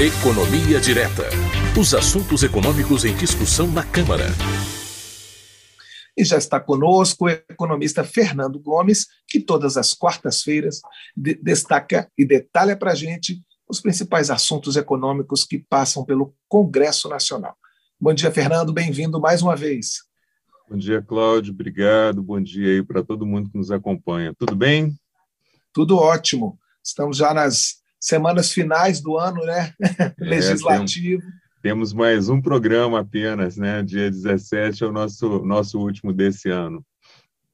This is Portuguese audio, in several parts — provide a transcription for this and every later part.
Economia Direta. Os assuntos econômicos em discussão na Câmara. E já está conosco o economista Fernando Gomes, que todas as quartas-feiras de destaca e detalha para a gente os principais assuntos econômicos que passam pelo Congresso Nacional. Bom dia, Fernando, bem-vindo mais uma vez. Bom dia, Cláudio, obrigado. Bom dia aí para todo mundo que nos acompanha. Tudo bem? Tudo ótimo. Estamos já nas semanas finais do ano, né? É, Legislativo. Temos, temos, mais um programa apenas, né? Dia 17 é o nosso, nosso último desse ano.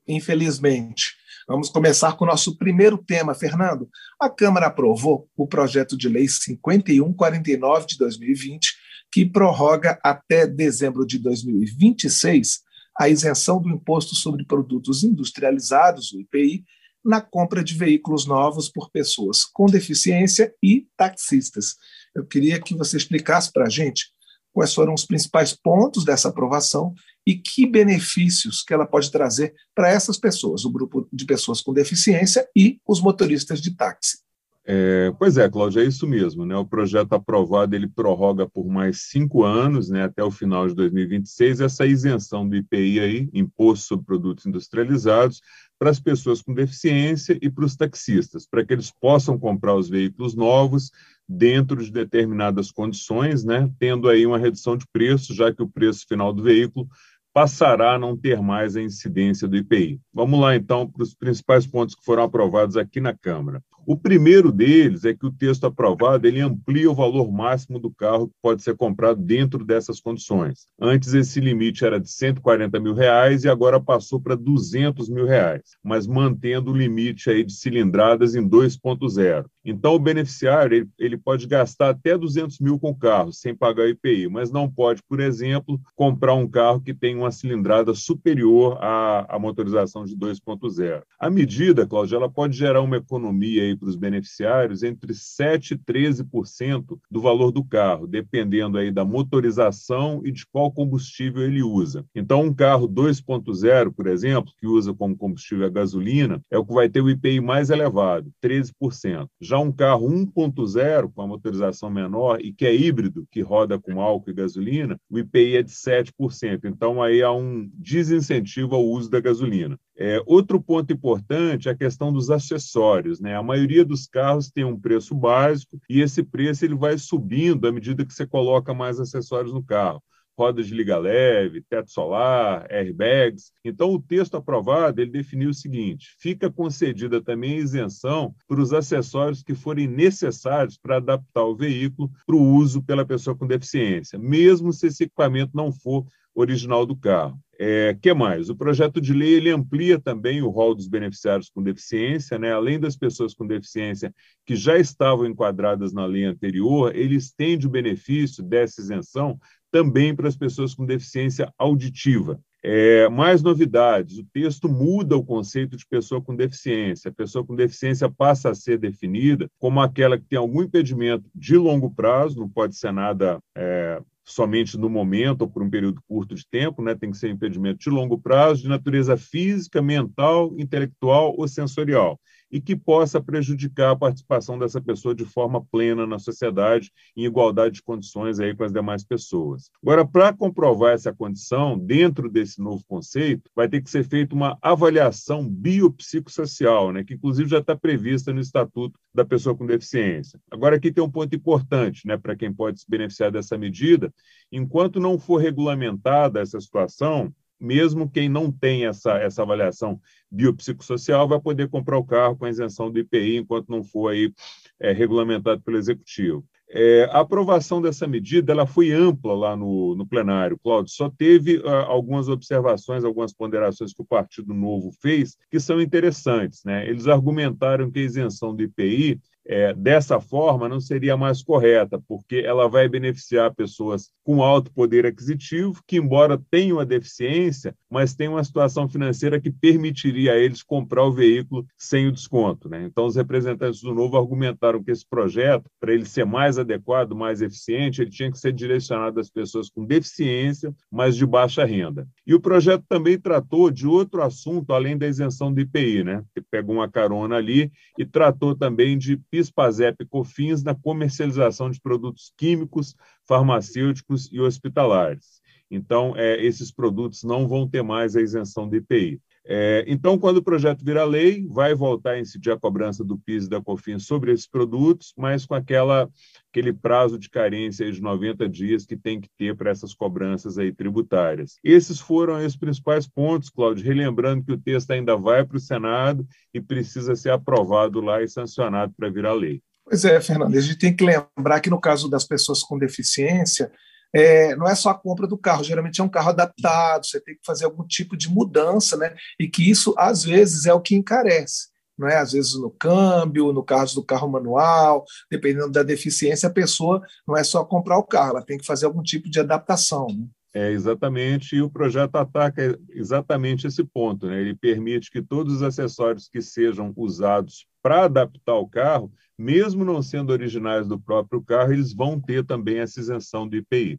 Infelizmente. Vamos começar com o nosso primeiro tema, Fernando. A Câmara aprovou o projeto de lei 5149 de 2020, que prorroga até dezembro de 2026 a isenção do imposto sobre produtos industrializados, o IPI, na compra de veículos novos por pessoas com deficiência e taxistas. Eu queria que você explicasse para a gente quais foram os principais pontos dessa aprovação e que benefícios que ela pode trazer para essas pessoas, o grupo de pessoas com deficiência e os motoristas de táxi. É, pois é, Cláudio, é isso mesmo. Né? O projeto aprovado ele prorroga por mais cinco anos, né, até o final de 2026, essa isenção do IPI, aí, Imposto sobre Produtos Industrializados, para as pessoas com deficiência e para os taxistas, para que eles possam comprar os veículos novos dentro de determinadas condições, né, tendo aí uma redução de preço, já que o preço final do veículo passará a não ter mais a incidência do IPI. Vamos lá, então, para os principais pontos que foram aprovados aqui na Câmara. O primeiro deles é que o texto aprovado ele amplia o valor máximo do carro que pode ser comprado dentro dessas condições. Antes esse limite era de 140 mil reais e agora passou para 200 mil reais, mas mantendo o limite aí de cilindradas em 2.0. Então o beneficiário ele, ele pode gastar até 200 mil com o carro sem pagar IPI, mas não pode, por exemplo, comprar um carro que tem uma cilindrada superior à, à motorização de 2.0. A medida, Cláudia, ela pode gerar uma economia para os beneficiários entre 7% e 13% do valor do carro, dependendo aí da motorização e de qual combustível ele usa. Então, um carro 2.0, por exemplo, que usa como combustível a gasolina, é o que vai ter o IPI mais elevado, 13%. Já um carro 1.0, com a motorização menor e que é híbrido, que roda com álcool e gasolina, o IPI é de 7%. Então, aí há um desincentivo ao uso da gasolina. É, outro ponto importante é a questão dos acessórios. Né? A maioria dos carros tem um preço básico e esse preço ele vai subindo à medida que você coloca mais acessórios no carro. Rodas de liga leve, teto solar, airbags. Então, o texto aprovado ele definiu o seguinte: fica concedida também isenção para os acessórios que forem necessários para adaptar o veículo para o uso pela pessoa com deficiência, mesmo se esse equipamento não for original do carro. É, que mais? O projeto de lei ele amplia também o rol dos beneficiários com deficiência, né? além das pessoas com deficiência que já estavam enquadradas na lei anterior, ele estende o benefício dessa isenção também para as pessoas com deficiência auditiva. É, mais novidades: o texto muda o conceito de pessoa com deficiência. A pessoa com deficiência passa a ser definida como aquela que tem algum impedimento de longo prazo, não pode ser nada é, somente no momento ou por um período curto de tempo, né? tem que ser impedimento de longo prazo, de natureza física, mental, intelectual ou sensorial, e que possa prejudicar a participação dessa pessoa de forma plena na sociedade, em igualdade de condições aí com as demais pessoas. Agora, para comprovar essa condição, dentro desse novo conceito, vai ter que ser feita uma avaliação biopsicossocial, né? que inclusive já está prevista no Estatuto da Pessoa com Deficiência. Agora, aqui tem um ponto importante né, para quem pode se beneficiar dessa medida, enquanto não for regulamentada essa situação, mesmo quem não tem essa, essa avaliação biopsicossocial vai poder comprar o carro com a isenção do IPI enquanto não for aí, é, regulamentado pelo Executivo. É, a aprovação dessa medida ela foi ampla lá no, no plenário, Cláudio. Só teve uh, algumas observações, algumas ponderações que o Partido Novo fez que são interessantes. Né? Eles argumentaram que a isenção do IPI é, dessa forma não seria mais correta, porque ela vai beneficiar pessoas com alto poder aquisitivo, que, embora tenham a deficiência, mas têm uma situação financeira que permitiria a eles comprar o veículo sem o desconto. Né? Então, os representantes do Novo argumentaram que esse projeto, para ele ser mais adequado, mais eficiente, ele tinha que ser direcionado às pessoas com deficiência, mas de baixa renda. E o projeto também tratou de outro assunto, além da isenção do IPI, né? que pegou uma carona ali, e tratou também de PIS, PASEP e COFINS na comercialização de produtos químicos, farmacêuticos e hospitalares. Então, é, esses produtos não vão ter mais a isenção do IPI. É, então, quando o projeto virar lei, vai voltar a incidir a cobrança do PIS e da COFINS sobre esses produtos, mas com aquela, aquele prazo de carência de 90 dias que tem que ter para essas cobranças aí tributárias. Esses foram os principais pontos, Cláudio, relembrando que o texto ainda vai para o Senado e precisa ser aprovado lá e sancionado para virar lei. Pois é, Fernando, a gente tem que lembrar que no caso das pessoas com deficiência, é, não é só a compra do carro, geralmente é um carro adaptado, você tem que fazer algum tipo de mudança, né? E que isso, às vezes, é o que encarece. Não é? Às vezes no câmbio, no caso do carro manual, dependendo da deficiência, a pessoa não é só comprar o carro, ela tem que fazer algum tipo de adaptação. Né? É, exatamente, e o projeto ataca exatamente esse ponto. Né? Ele permite que todos os acessórios que sejam usados para adaptar o carro, mesmo não sendo originais do próprio carro, eles vão ter também essa isenção do IPI.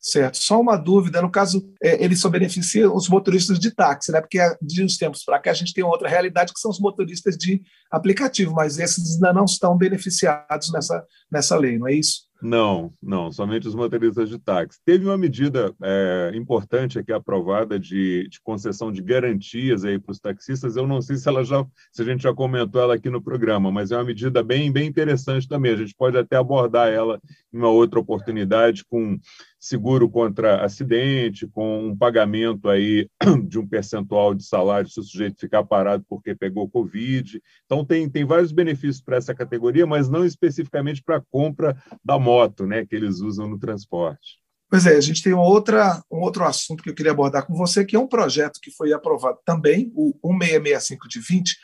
Certo. Só uma dúvida, no caso, é, ele só beneficia os motoristas de táxi, né? Porque de uns tempos para cá a gente tem outra realidade que são os motoristas de aplicativo, mas esses ainda não estão beneficiados nessa, nessa lei, não é isso? Não, não, somente os motoristas de táxi. Teve uma medida é, importante aqui aprovada de, de, concessão de garantias aí para os taxistas. Eu não sei se ela já, se a gente já comentou ela aqui no programa, mas é uma medida bem, bem interessante também. A gente pode até abordar ela em uma outra oportunidade com seguro contra acidente, com um pagamento aí de um percentual de salário se o sujeito ficar parado porque pegou Covid. Então, tem, tem vários benefícios para essa categoria, mas não especificamente para a compra da moto né, que eles usam no transporte. Pois é, a gente tem outra, um outro assunto que eu queria abordar com você, que é um projeto que foi aprovado também, o 1665 de 20,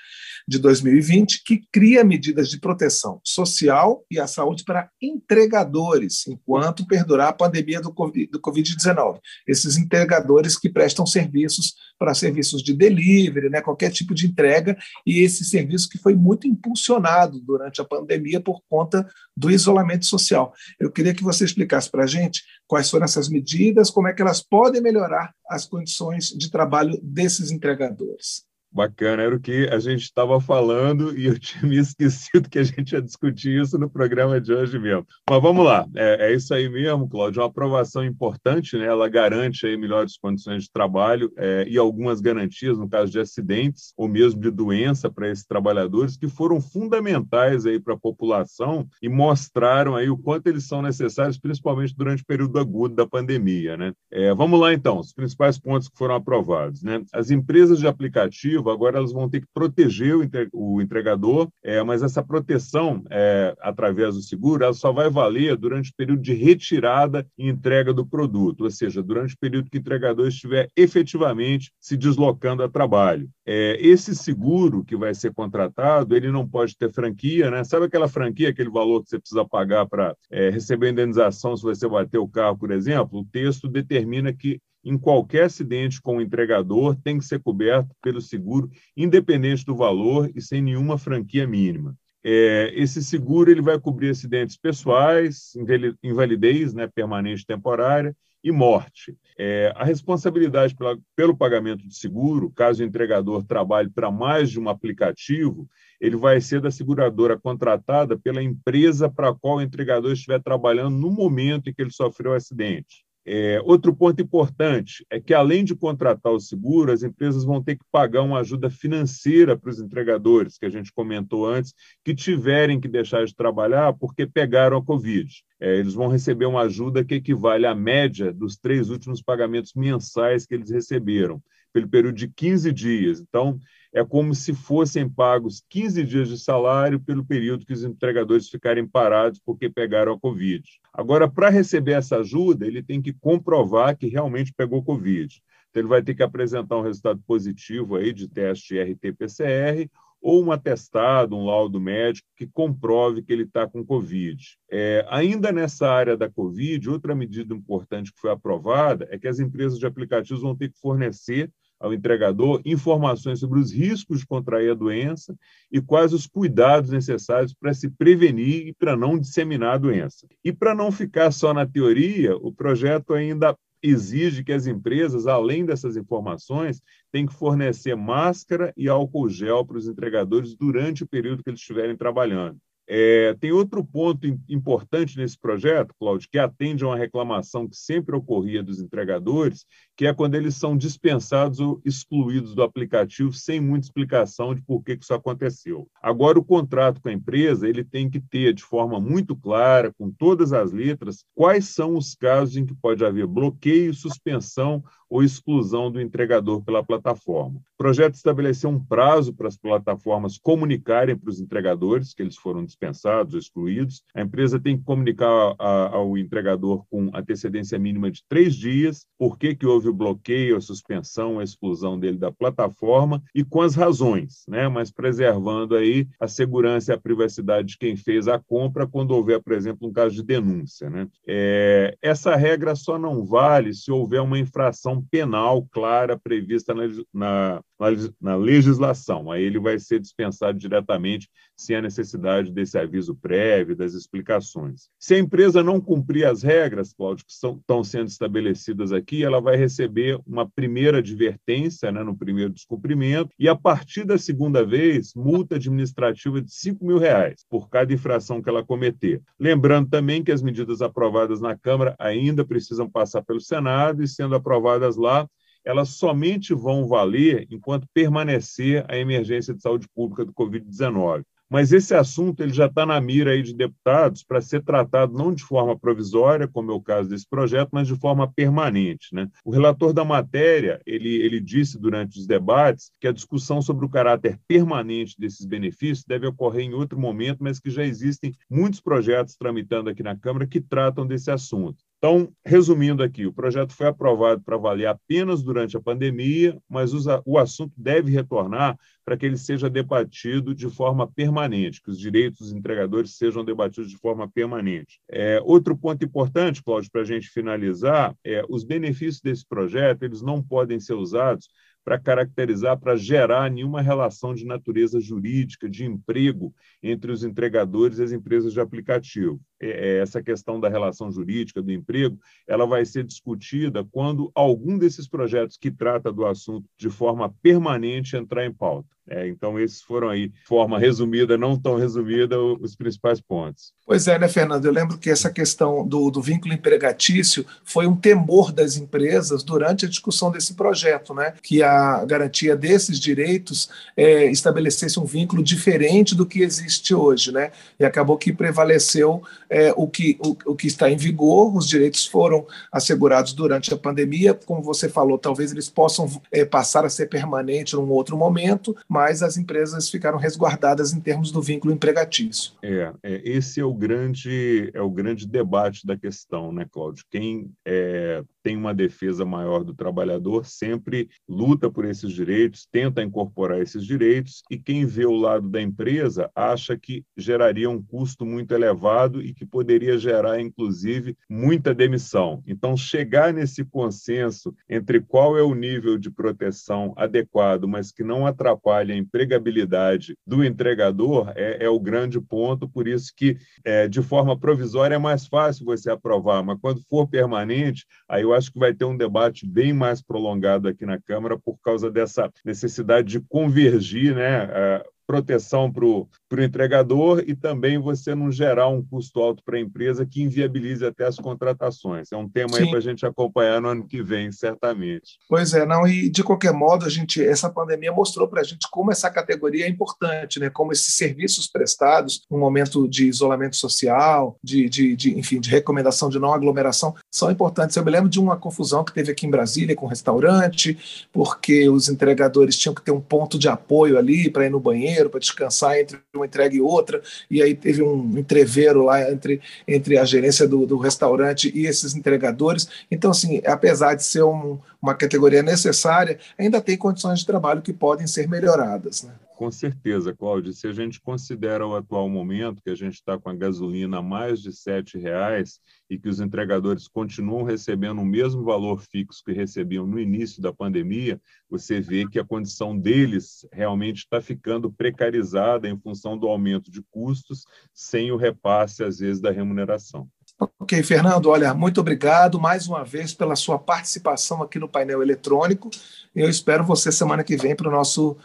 de 2020, que cria medidas de proteção social e a saúde para entregadores, enquanto perdurar a pandemia do Covid-19. Esses entregadores que prestam serviços para serviços de delivery, né, qualquer tipo de entrega, e esse serviço que foi muito impulsionado durante a pandemia por conta do isolamento social. Eu queria que você explicasse para a gente quais foram essas medidas, como é que elas podem melhorar as condições de trabalho desses entregadores. Bacana, era o que a gente estava falando e eu tinha me esquecido que a gente ia discutir isso no programa de hoje mesmo. Mas vamos lá, é, é isso aí mesmo, Cláudio, uma aprovação importante, né? ela garante aí melhores condições de trabalho é, e algumas garantias no caso de acidentes ou mesmo de doença para esses trabalhadores que foram fundamentais aí para a população e mostraram aí o quanto eles são necessários, principalmente durante o período agudo da pandemia. Né? É, vamos lá então, os principais pontos que foram aprovados. Né? As empresas de aplicativo agora elas vão ter que proteger o entregador, é, mas essa proteção, é, através do seguro, ela só vai valer durante o período de retirada e entrega do produto, ou seja, durante o período que o entregador estiver efetivamente se deslocando a trabalho. É, esse seguro que vai ser contratado, ele não pode ter franquia, né? Sabe aquela franquia, aquele valor que você precisa pagar para é, receber indenização se você bater o carro, por exemplo? O texto determina que em qualquer acidente com o entregador tem que ser coberto pelo seguro, independente do valor e sem nenhuma franquia mínima. É, esse seguro ele vai cobrir acidentes pessoais, invalidez né, permanente temporária e morte. É, a responsabilidade pela, pelo pagamento de seguro, caso o entregador trabalhe para mais de um aplicativo, ele vai ser da seguradora contratada pela empresa para a qual o entregador estiver trabalhando no momento em que ele sofreu o acidente. É, outro ponto importante é que, além de contratar o seguro, as empresas vão ter que pagar uma ajuda financeira para os entregadores, que a gente comentou antes, que tiverem que deixar de trabalhar porque pegaram a Covid. É, eles vão receber uma ajuda que equivale à média dos três últimos pagamentos mensais que eles receberam, pelo período de 15 dias. Então, é como se fossem pagos 15 dias de salário pelo período que os entregadores ficarem parados porque pegaram a Covid. Agora, para receber essa ajuda, ele tem que comprovar que realmente pegou Covid. Então, ele vai ter que apresentar um resultado positivo aí de teste RT-PCR ou um atestado, um laudo médico que comprove que ele está com Covid. É, ainda nessa área da Covid, outra medida importante que foi aprovada é que as empresas de aplicativos vão ter que fornecer ao entregador informações sobre os riscos de contrair a doença e quais os cuidados necessários para se prevenir e para não disseminar a doença. E para não ficar só na teoria, o projeto ainda exige que as empresas, além dessas informações, tenham que fornecer máscara e álcool gel para os entregadores durante o período que eles estiverem trabalhando. É, tem outro ponto importante nesse projeto, Cláudio, que atende a uma reclamação que sempre ocorria dos entregadores, que é quando eles são dispensados ou excluídos do aplicativo sem muita explicação de por que isso aconteceu. Agora, o contrato com a empresa ele tem que ter de forma muito clara, com todas as letras, quais são os casos em que pode haver bloqueio, suspensão ou exclusão do entregador pela plataforma. O projeto estabeleceu um prazo para as plataformas comunicarem para os entregadores que eles foram dispensados ou excluídos. A empresa tem que comunicar ao entregador com antecedência mínima de três dias por que, que houve o bloqueio, a suspensão, a exclusão dele da plataforma e com as razões, né? mas preservando aí a segurança e a privacidade de quem fez a compra quando houver, por exemplo, um caso de denúncia. Né? É, essa regra só não vale se houver uma infração penal clara prevista na, na, na, legislação. Aí ele vai ser dispensado diretamente sem a necessidade desse aviso prévio, das explicações. Se a empresa não cumprir as regras, Cláudio, que são, estão sendo estabelecidas aqui, ela vai receber uma primeira advertência né, no primeiro descumprimento e, a partir da segunda vez, multa administrativa de 5 mil reais por cada infração que ela cometer. Lembrando também que as medidas aprovadas na Câmara ainda precisam passar pelo Senado e, sendo aprovadas lá, elas somente vão valer enquanto permanecer a emergência de saúde pública do Covid-19. Mas esse assunto ele já está na mira aí de deputados para ser tratado não de forma provisória, como é o caso desse projeto, mas de forma permanente. Né? O relator da matéria ele, ele disse durante os debates que a discussão sobre o caráter permanente desses benefícios deve ocorrer em outro momento, mas que já existem muitos projetos tramitando aqui na Câmara que tratam desse assunto. Então, resumindo aqui, o projeto foi aprovado para valer apenas durante a pandemia, mas o assunto deve retornar para que ele seja debatido de forma permanente, que os direitos dos entregadores sejam debatidos de forma permanente. É, outro ponto importante, Cláudio, para a gente finalizar, é os benefícios desse projeto eles não podem ser usados para caracterizar, para gerar nenhuma relação de natureza jurídica, de emprego entre os entregadores e as empresas de aplicativo. É, é, essa questão da relação jurídica do emprego, ela vai ser discutida quando algum desses projetos que trata do assunto de forma permanente entrar em pauta. É, então, esses foram aí, de forma resumida, não tão resumida, os principais pontos. Pois é, né, Fernando? Eu lembro que essa questão do, do vínculo empregatício foi um temor das empresas durante a discussão desse projeto, né? Que a garantia desses direitos é, estabelecesse um vínculo diferente do que existe hoje, né? E acabou que prevaleceu é, o, que, o, o que está em vigor, os direitos foram assegurados durante a pandemia, como você falou, talvez eles possam é, passar a ser permanente num outro momento, mas as empresas ficaram resguardadas em termos do vínculo empregatício. É, é esse é o grande é o grande debate da questão, né, Cláudio? Quem é, tem uma defesa maior do trabalhador sempre luta por esses direitos, tenta incorporar esses direitos, e quem vê o lado da empresa acha que geraria um custo muito elevado e que poderia gerar, inclusive, muita demissão. Então, chegar nesse consenso entre qual é o nível de proteção adequado, mas que não atrapalhe a empregabilidade do entregador, é, é o grande ponto. Por isso que, é, de forma provisória, é mais fácil você aprovar, mas quando for permanente, aí eu acho que vai ter um debate bem mais prolongado aqui na Câmara por causa dessa necessidade de convergir né, proteção para o entregador e também você não gerar um custo alto para a empresa que inviabilize até as contratações. É um tema Sim. aí para a gente acompanhar no ano que vem, certamente. Pois é, não, e de qualquer modo, a gente, essa pandemia mostrou para a gente como essa categoria é importante, né? como esses serviços prestados no momento de isolamento social, de, de, de, enfim, de recomendação de não aglomeração, são importantes. Eu me lembro de uma confusão que teve aqui em Brasília com o restaurante, porque os entregadores tinham que ter um ponto de apoio ali para ir no banheiro, banheiro para descansar entre uma entrega e outra, e aí teve um entreveiro lá entre, entre a gerência do, do restaurante e esses entregadores. Então, assim, apesar de ser um, uma categoria necessária, ainda tem condições de trabalho que podem ser melhoradas. Né? Com certeza, Cláudio. Se a gente considera o atual momento, que a gente está com a gasolina a mais de R$ reais e que os entregadores continuam recebendo o mesmo valor fixo que recebiam no início da pandemia, você vê que a condição deles realmente está ficando precarizada em função do aumento de custos, sem o repasse, às vezes, da remuneração. Ok, Fernando, olha, muito obrigado mais uma vez pela sua participação aqui no painel eletrônico. Eu espero você semana que vem para o nosso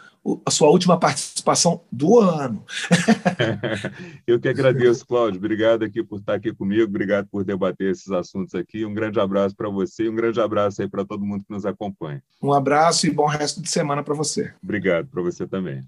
a sua última participação do ano. Eu que agradeço, Cláudio. Obrigado aqui por estar aqui comigo, obrigado por debater esses assuntos aqui. Um grande abraço para você e um grande abraço aí para todo mundo que nos acompanha. Um abraço e bom resto de semana para você. Obrigado para você também.